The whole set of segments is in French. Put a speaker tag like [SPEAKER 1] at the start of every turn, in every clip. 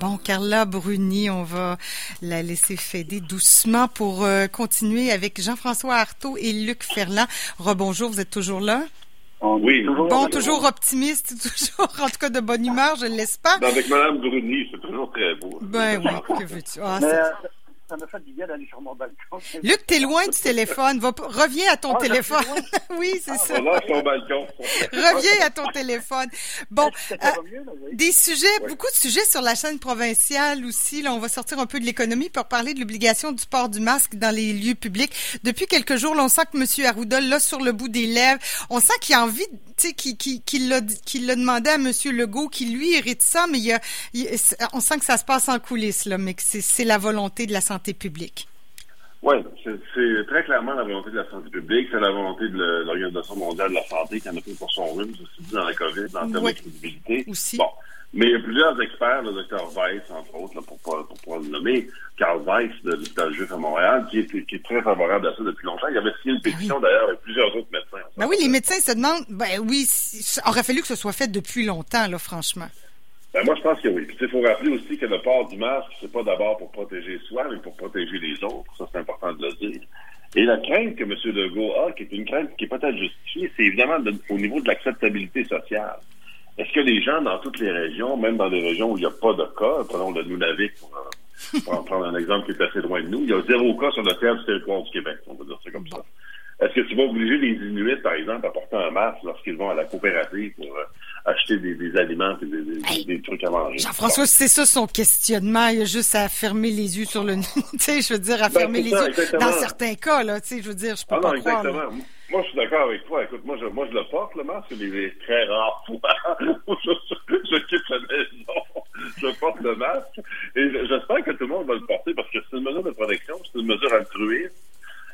[SPEAKER 1] Bon, Carla Bruni, on va la laisser fêter doucement pour euh, continuer avec Jean-François Artaud et Luc Ferland. Rebonjour, vous êtes toujours là?
[SPEAKER 2] Oui.
[SPEAKER 1] Bon, toujours optimiste, toujours en tout cas de bonne humeur, je ne laisse pas.
[SPEAKER 2] Ben, avec Mme Bruni, c'est toujours très beau.
[SPEAKER 1] Ben oui, que veux-tu? Ah,
[SPEAKER 3] ça m'a fait du bien d'aller sur mon balcon.
[SPEAKER 1] Luc, t'es loin du téléphone. Va, reviens à ton
[SPEAKER 3] Ah,
[SPEAKER 1] téléphone. oui, c'est
[SPEAKER 3] Ah,
[SPEAKER 1] ça.
[SPEAKER 2] Voilà, son balcon.
[SPEAKER 1] Reviens à ton téléphone. Bon, euh,
[SPEAKER 3] va mieux, là, oui.
[SPEAKER 1] des sujets, beaucoup de sujets sur la chaîne provinciale aussi. Là, on va sortir un peu de l'économie pour parler de l'obligation du port du masque dans les lieux publics. Depuis quelques jours, là, on sent que M. Arruda l'a sur le bout des lèvres. On sent qu'il a envie, tu sais, qu'il qu'il l'a demandé à M. Legault, qui lui hérite ça, mais il y a, il- on sent que ça se passe en coulisses, là, mais que c'est c'est la volonté de la santé publique?
[SPEAKER 2] Oui, c'est très clairement la volonté de la santé publique, c'est la volonté de l'Organisation mondiale de la santé qui en a pris pour son rhume, ceci dit dans la COVID, en termes
[SPEAKER 1] Oui.
[SPEAKER 2] de crédibilité.
[SPEAKER 1] Aussi.
[SPEAKER 2] Bon. Mais il y a plusieurs experts, le docteur Weiss, entre autres, là, pour pas, pour pas le nommer, Carl Weiss de l'hôpital juif à Montréal, qui est, qui est très favorable à ça depuis longtemps. Il avait signé une pétition d'ailleurs avec plusieurs autres médecins.
[SPEAKER 1] Ben oui, les médecins se demandent, ben oui, aurait fallu que ce soit fait depuis longtemps, là, franchement.
[SPEAKER 2] Ben, moi, je pense que oui. Il faut rappeler aussi que le port du masque, c'est pas d'abord pour protéger soi, mais pour protéger les autres. Ça, c'est important de le dire. Et la crainte que M. Legault a, qui est une crainte qui est peut-être justifiée, c'est évidemment de- au niveau de l'acceptabilité sociale. Est-ce que les gens dans toutes les régions, même dans des régions où il n'y a pas de cas, prenons le Nunavik pour, euh, pour en prendre un exemple qui est assez loin de nous, il y a zéro cas sur le territoire du Québec, on va dire ça comme ça. Est-ce que tu vas obliger les Inuits, par exemple, à porter un masque lorsqu'ils vont à la coopérative pour euh, acheter des, des aliments et des, des-
[SPEAKER 1] Hey,
[SPEAKER 2] des trucs à manger?
[SPEAKER 1] Jean-François, c'est ça son questionnement. Il y a juste à fermer les yeux sur le, tu sais, je veux dire, à
[SPEAKER 2] Ben,
[SPEAKER 1] fermer
[SPEAKER 2] c'est
[SPEAKER 1] les
[SPEAKER 2] ça,
[SPEAKER 1] yeux.
[SPEAKER 2] exactement.
[SPEAKER 1] Dans certains cas, là, tu sais, je veux dire, je peux
[SPEAKER 2] Ah
[SPEAKER 1] pas
[SPEAKER 2] non,
[SPEAKER 1] croire.
[SPEAKER 2] exactement. Moi, je suis d'accord avec toi. Écoute, moi, je, moi, je le porte, le masque, mais les très rares fois où je, je quitte la maison, je porte le masque. Et j'espère que tout le monde va le porter parce que c'est une mesure de protection, c'est une mesure altruiste.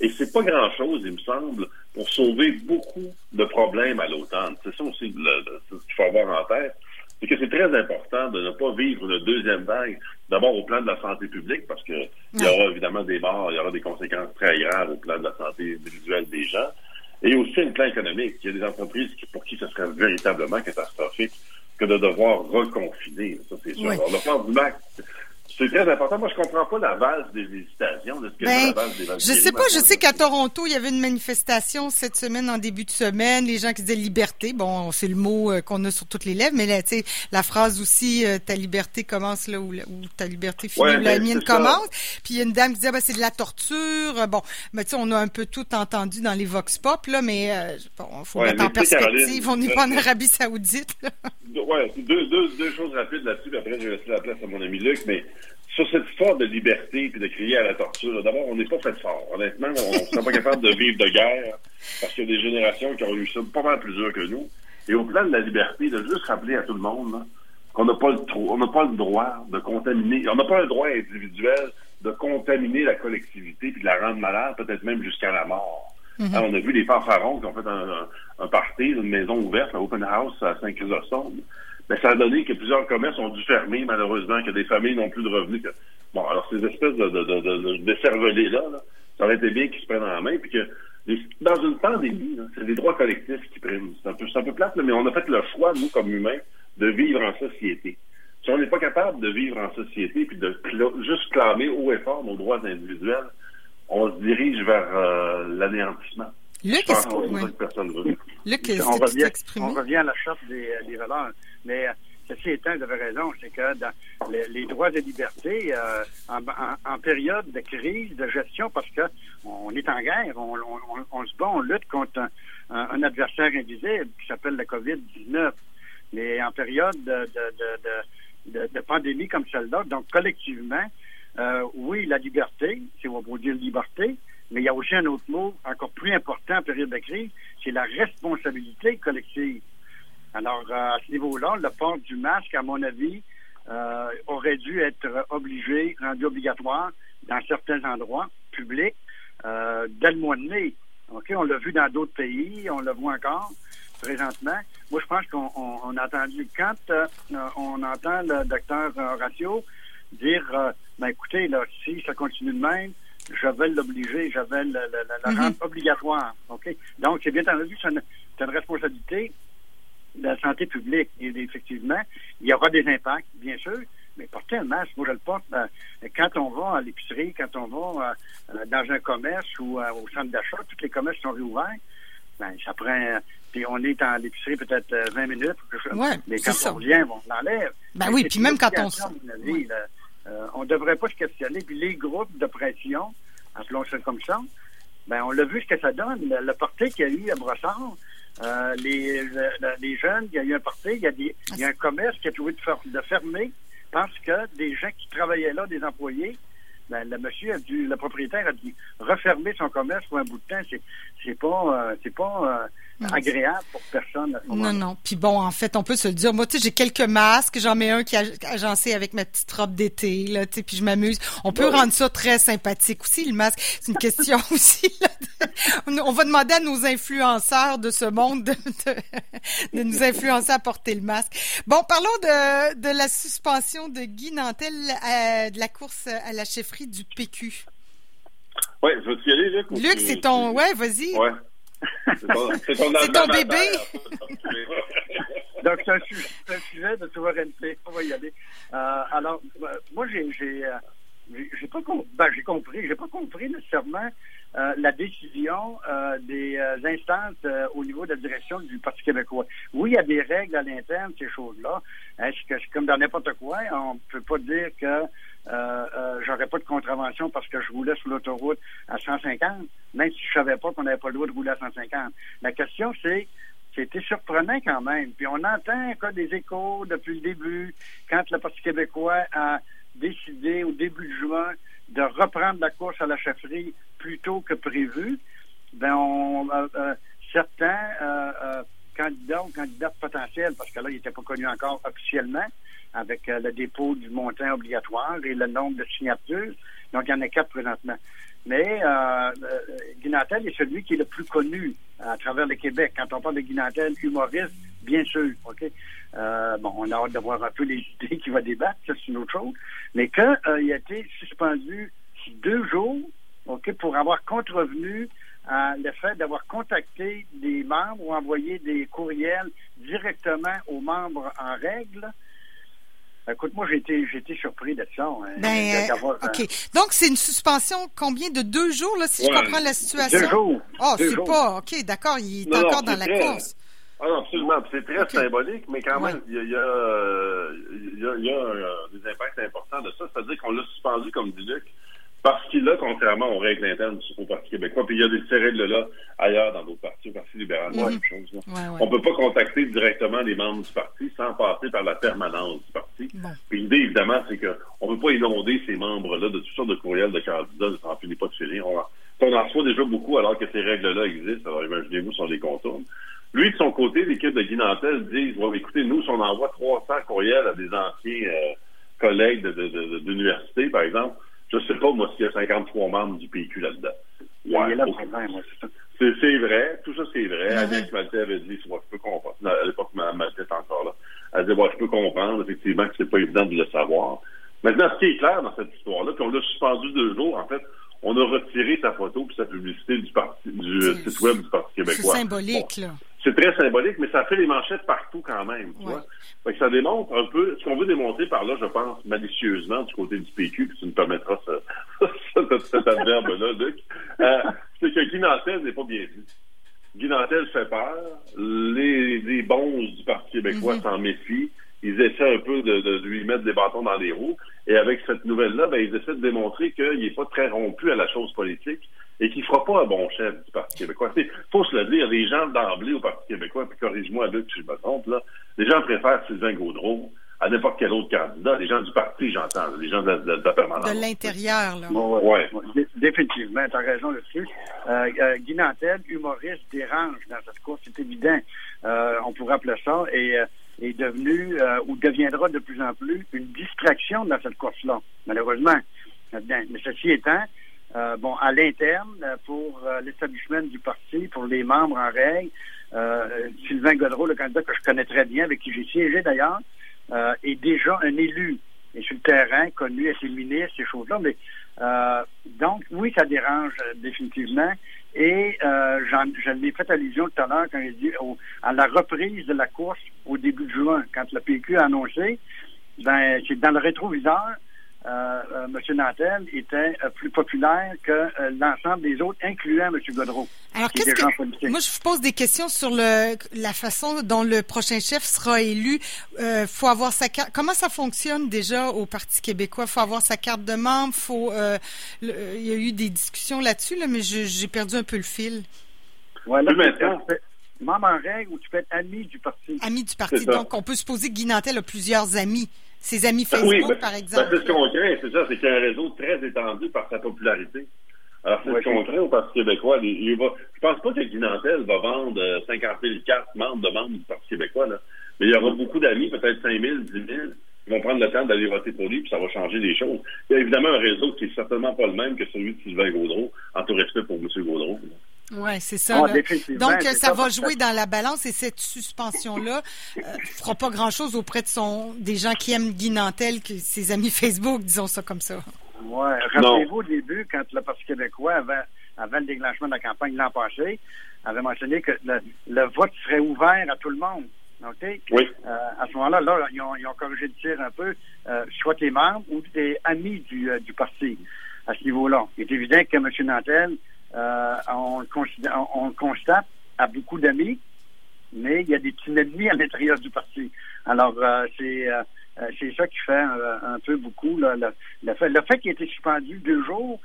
[SPEAKER 2] Et c'est pas grand-chose, il me semble, pour sauver beaucoup de problèmes à l'automne. C'est ça aussi le- qu'il faut avoir en tête. C'est que c'est très important de ne pas vivre une deuxième vague, d'abord au plan de la santé publique, parce que il y aura évidemment des morts, il y aura des conséquences très graves au plan de la santé individuelle des gens, et aussi un plan économique. Il y a des entreprises pour qui ce serait véritablement catastrophique que de devoir reconfiner. Ça, c'est sûr.
[SPEAKER 1] Oui.
[SPEAKER 2] Alors, le plan du MAC, c'est très important. Moi, je comprends pas la valse des hésitations. de ce que
[SPEAKER 1] Ben,
[SPEAKER 2] la valse des
[SPEAKER 1] je sais pas, je sais qu'à Toronto, il y avait une manifestation cette semaine, en début de semaine, les gens qui disaient liberté. Bon, c'est le mot euh, qu'on a sur toutes les lèvres, mais là, tu sais, la phrase aussi, euh, ta liberté commence là où, ta liberté finit,
[SPEAKER 2] Ouais,
[SPEAKER 1] où la
[SPEAKER 2] ben,
[SPEAKER 1] mienne commence. Puis il y a une dame qui disait, ben, c'est de la torture. Bon, mais tu sais, on a un peu tout entendu dans les vox pop, là, mais euh, bon, faut
[SPEAKER 2] Ouais,
[SPEAKER 1] mettre en perspective.
[SPEAKER 2] Caroline,
[SPEAKER 1] on n'est pas en Arabie Saoudite, là.
[SPEAKER 2] Ouais, deux, deux, deux choses rapides là-dessus, puis après je vais laisser la place à mon ami Luc, mais sur cette histoire de liberté puis de crier à la torture, d'abord, on n'est pas fait fort. Honnêtement, on ne serait pas capable de vivre de guerre parce qu'il y a des générations qui ont eu ça pas mal plus dur que nous. Et au plan de la liberté, de juste rappeler à tout le monde qu'on n'a pas le tro- on n'a pas le droit de contaminer, on n'a pas le droit individuel de contaminer la collectivité puis de la rendre malade, peut-être même jusqu'à la mort.
[SPEAKER 1] Mhm.
[SPEAKER 2] On a vu les fanfarons qui ont fait un, un, un party, une maison ouverte, un open house à Saint-Chrysostome. Mais ça a donné que plusieurs commerces ont dû fermer, malheureusement, que des familles n'ont plus de revenus. Que... Bon, alors ces espèces de, de, de, de, de décervelés-là, là, ça aurait été bien qu'ils se prennent en main, puis que les- dans une pandémie, là, c'est les droits collectifs qui priment. C'est un peu, c'est un peu plate, là, mais on a fait le choix, nous, comme humains, de vivre en société. Si on n'est pas capable de vivre en société puis de cla- juste clamer haut et fort nos droits individuels, on se dirige vers euh, l'anéantissement.
[SPEAKER 1] Luc, est-ce. Luc, est-ce
[SPEAKER 3] on,
[SPEAKER 1] que tu
[SPEAKER 3] revient, on revient à la charte des, des valeurs. Mais euh, ceci étant, vous avez raison, c'est que les, droits et libertés, euh, en, période de crise, de gestion, parce que on est en guerre, on, se bat, on lutte contre un, adversaire invisible qui s'appelle la COVID-19. Mais en période de, pandémie comme celle-là, donc collectivement, euh, oui, la liberté, si on va dire liberté, mais il y a aussi un autre mot encore plus important en période de crise, c'est la responsabilité collective. Alors, euh, à ce niveau-là, le port du masque, à mon avis, euh, aurait dû être obligé, rendu obligatoire dans certains endroits publics euh, dès le mois de mai. On l'a vu dans d'autres pays, on le voit encore présentement. Moi, je pense qu'on on- on a entendu, quand euh, on entend le docteur Horacio dire, euh, ben écoutez, là, si ça continue de même, je vais l'obliger, je vais le, le- le- le
[SPEAKER 1] Mhm.
[SPEAKER 3] rendre obligatoire. Donc, c'est bien entendu, c'est une, c'est une responsabilité la santé publique. Et effectivement, il y aura des impacts, bien sûr, mais porter un masque, moi je le porte euh, quand on va à l'épicerie, quand on va euh, dans un commerce ou euh, au centre d'achat, tous les commerces sont réouverts. Ben, ça prend. Puis on est en l'épicerie peut-être 20 minutes.
[SPEAKER 1] Ouais,
[SPEAKER 3] mais quand on revient, on l'enlève.
[SPEAKER 1] Ben oui, puis même quand on.
[SPEAKER 3] on ne devrait pas se questionner. Puis les groupes de pression, appelons ça comme ça, ben on l'a vu ce que ça donne. Le, le qu'il y a eu à Brossard, euh, les, les jeunes, il y a eu un parti, il y a, des, il y a un commerce qui a trouvé de, de fermer parce que des gens qui travaillaient là, des employés, ben, le monsieur a dû, le propriétaire a dû refermer son commerce pour un bout de temps. C'est, pas, euh, c'est pas euh, agréable pour personne.
[SPEAKER 1] non, non. Puis bon, en fait, on peut se le dire. Moi, tu sais, j'ai quelques masques. J'en mets un qui est agencé avec ma petite robe d'été, là, tu sais, puis je m'amuse. On peut rendre ça très sympathique aussi, le masque. C'est une question aussi, là, On va demander à nos influenceurs de ce monde de, de, nous influencer à porter le masque. Bon, parlons de, de la suspension de Guy Nantel euh, de la course à la chefferie du PQ.
[SPEAKER 2] Oui, je veux y aller, Luc?
[SPEAKER 1] Luc, c'est ton... Ouais, vas-y.
[SPEAKER 2] Ouais.
[SPEAKER 1] C'est ton, bébé.
[SPEAKER 3] Donc, c'est un, sujet de souveraineté. On va y aller. Euh, alors, euh, moi, j'ai j'ai euh, j'ai pas ben, j'ai compris, j'ai pas compris nécessairement euh, la décision euh, des euh, instances au niveau de la direction du Parti québécois. Oui, il y a des règles à l'interne, ces choses-là. Est-ce que comme dans n'importe quoi? On ne peut pas dire que euh, j'aurais pas de contravention parce que je roulais sur l'autoroute à 150, même si je savais pas qu'on n'avait pas le droit de rouler à 150. La question, c'est c'était surprenant quand même. Puis on entend des échos depuis le début, quand le Parti québécois a décidé au début de juin de reprendre la course à la chefferie plus tôt que prévu, ben on, euh, euh, certains euh, candidats ou candidates potentiels, parce que là, ils n'étaient pas connus encore officiellement, avec le dépôt du montant obligatoire et le nombre de signatures. Donc, il y en a quatre présentement. Mais euh, Guy Nantel est celui qui est le plus connu à travers le Québec. Quand on parle de Guy Nantel, humoriste, bien sûr, OK? Euh, bon, on a hâte de voir un peu les idées qu'il va débattre, ça c'est une autre chose. Mais quand euh, il a été suspendu deux jours, OK, pour avoir contrevenu le fait d'avoir contacté des membres ou envoyé des courriels directement aux membres en règle, Écoute, moi, j'ai été, j'ai été surpris de ça. Hein,
[SPEAKER 1] ben, OK. Donc, c'est une suspension combien de deux jours, là, si je comprends la situation?
[SPEAKER 3] Deux jours.
[SPEAKER 1] Oh, c'est pas. OK, d'accord, il est encore dans la course.
[SPEAKER 2] Ah non, absolument. C'est très symbolique, mais quand même, il y a, y a, il y a, il y a euh, des impacts importants de ça. C'est-à-dire qu'on l'a suspendu, comme dit Luc, parce qu'il a, contrairement aux règles internes au Parti québécois, puis il y a des règles-là ailleurs dans d'autres partis, au Parti libéral, mm même chose. On peut pas contacter directement les membres du parti sans passer par la permanence du parti. L'idée, évidemment, c'est qu'on ne peut pas inonder ces membres-là de toutes sortes de courriels de candidats, de s'en finit pas de finir. On, on en reçoit déjà beaucoup alors que ces règles-là existent. Alors imaginez-vous sur les contours. Lui, de son côté, l'équipe de Guy Nantel dit écoutez, nous, si on envoie 300 courriels à des anciens euh, collègues d'université, de, de, par exemple, je sais pas, moi, s'il y a 53 membres du PQ là-dedans.
[SPEAKER 3] Ouais,
[SPEAKER 2] c'est vrai, tout ça c'est vrai. Mm -hmm. Maltais avait dit, je peux comprendre. À l'époque, Maltais est encore là. Elle dit, moi, je peux comprendre, effectivement, que c'est pas évident de le savoir. Maintenant, ce qui est clair dans cette histoire-là, puis on l'a suspendu deux jours, en fait, on a retiré sa photo et sa publicité du parti, du site web du Parti québécois.
[SPEAKER 1] C'est symbolique, là
[SPEAKER 2] c'est très symbolique, mais ça fait les manchettes partout quand même. Tu vois? Fait que ça démontre un peu ce qu'on veut démontrer par là, je pense, malicieusement du côté du PQ, puis tu me permettras ce, cet adverbe-là, Luc. Euh, c'est que Guy Nantel n'est pas bien vu. Guy Nantel fait peur. Les, les bons du Parti québécois mm-hmm. s'en méfient. Ils essaient un peu de, de, lui mettre des bâtons dans les roues. Et avec cette nouvelle-là, ben, ils essaient de démontrer qu'il n'est pas très rompu à la chose politique et qu'il ne fera pas un bon chef du Parti québécois. Il faut se le dire, les gens d'emblée au Parti québécois, puis corrige-moi, Luc, si je me trompe, là, les gens préfèrent Sylvain Gaudreau à n'importe quel autre candidat. Les gens du parti, j'entends, les gens de, de, de permanence.
[SPEAKER 1] De l'intérieur, là.
[SPEAKER 2] ouais.
[SPEAKER 3] ouais. Définitivement, tu as raison là-dessus. Euh, euh, Guy Nantel, humoriste, dérange dans cette course, c'est évident. Euh, on pourrait appeler ça, et euh, est devenu, euh, ou deviendra de plus en plus, une distraction dans cette course-là, malheureusement. Mais ceci étant, euh, bon, à l'interne, euh, pour euh, l'établissement du parti, pour les membres en règle, Sylvain Godreau, le candidat que je connais très bien, avec qui j'ai siégé d'ailleurs, est déjà un élu est sur le terrain, connu, été ministre, ces choses-là. Mais donc, oui, ça dérange définitivement. Et euh, je l'ai fait allusion tout à l'heure quand il dit à la reprise de la course au début de juin, quand le PQ a annoncé, ben c'est dans le rétroviseur, euh, euh, M. Nantel était euh, plus populaire que l'ensemble des autres, incluant M. Godreau.
[SPEAKER 1] Alors, qu'est-ce que... Moi, je vous pose des questions sur le, la façon dont le prochain chef sera élu. Euh, faut avoir sa carte. Comment ça fonctionne déjà au Parti québécois? faut avoir sa carte de membre? Faut, il y a eu des discussions là-dessus, là, mais j'ai perdu un peu le fil.
[SPEAKER 3] Ouais, là, membre en règle ou tu peux être ami du parti.
[SPEAKER 1] Ami du parti. Donc, on peut supposer que Guy Nantel a plusieurs amis. Ses amis Facebook,
[SPEAKER 2] ben,
[SPEAKER 1] par exemple.
[SPEAKER 2] Ben, c'est ce qu'on craint, c'est ça, c'est qu'il y a un réseau très étendu par sa popularité. Alors, c'est ce qu'on craint au Parti québécois. Il, va, je pense pas que Guy Nantel va vendre 50 000 cartes membres de membres du Parti québécois, là. Mais il y aura beaucoup d'amis, peut-être 5 000, 10 000, qui vont prendre le temps d'aller voter pour lui, puis ça va changer les choses. Il y a évidemment un réseau qui est certainement pas le même que celui de Sylvain Gaudreau, en tout respect pour M. Gaudreau.
[SPEAKER 1] Oui, c'est ça. Ah, Donc, ça va jouer dans la balance et cette suspension-là ne euh, fera pas grand-chose auprès de son des gens qui aiment Guy Nantel, que ses amis Facebook, disons ça comme ça.
[SPEAKER 3] Oui. Rappelez-vous au début, quand le Parti québécois, avait, avant le déclenchement de la campagne l'an passé, avait mentionné que le, vote serait ouvert à tout le monde. OK?
[SPEAKER 2] Oui.
[SPEAKER 3] Euh, à ce moment-là, là, ils, ont, corrigé le tir un peu. Euh, soit tes membres ou tes amis du, du parti à ce niveau-là. Il est évident que M. Nantel euh, on, le constate à beaucoup d'amis, mais il y a des petits ennemis à l'intérieur du parti. Alors, euh, c'est euh, c'est ça qui fait un, peu beaucoup le, fait, le fait qu'il ait été suspendu deux jours.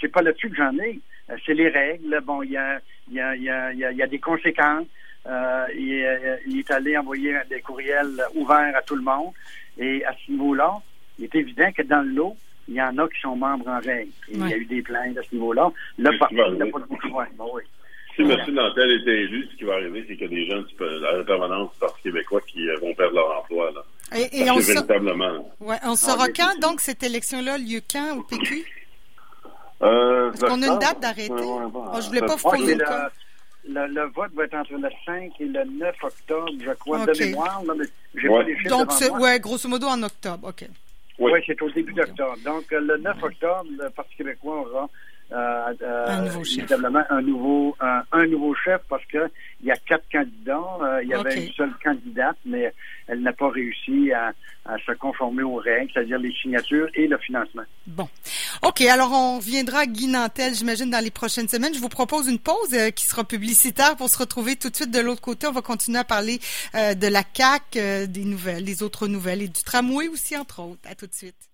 [SPEAKER 3] c'est pas là-dessus que j'en ai. c'est les règles. Bon, il y a, il y a, il y a, il y a des conséquences. il, est allé envoyer des courriels ouverts à tout le monde. Et à ce niveau-là, il est évident que dans l'eau, il y en a qui sont membres en règle. Il y a eu des plaintes à ce niveau-là. Le parti n'a pas de. Ben oui.
[SPEAKER 2] Si M. Nantel était élu, ce qui va arriver, c'est qu'il y a des gens à la permanence du Parti québécois qui euh, vont perdre leur emploi. Là.
[SPEAKER 1] Et, on, véritablement... ouais, on saura quand, donc, cette élection-là, lieu quand au PQ?
[SPEAKER 2] Euh,
[SPEAKER 1] Parce qu'on a une date d'arrêter. Oh, je ne voulais pas vous poser le,
[SPEAKER 3] le, le, vote va être entre le 5 et le 9 octobre, je crois, de mémoire. Là, mais j'ai pas les chiffres
[SPEAKER 1] Donc, ouais, grosso modo en octobre, OK.
[SPEAKER 3] Oui, c'est au début d'octobre. Donc, euh, le 9 octobre, le Parti québécois aura euh, euh, un nouveau chef. un nouveau, un, nouveau chef parce que il y a quatre candidats. Euh, il y avait une seule candidate, mais elle n'a pas réussi à, se conformer aux règles, c'est-à-dire les signatures et le financement.
[SPEAKER 1] Bon. OK. Alors, on reviendra à Guy Nantel, j'imagine, dans les prochaines semaines. Je vous propose une pause qui sera publicitaire pour se retrouver tout de suite de l'autre côté. On va continuer à parler de la CAC, des nouvelles, des autres nouvelles et du tramway aussi, entre autres. À tout de suite.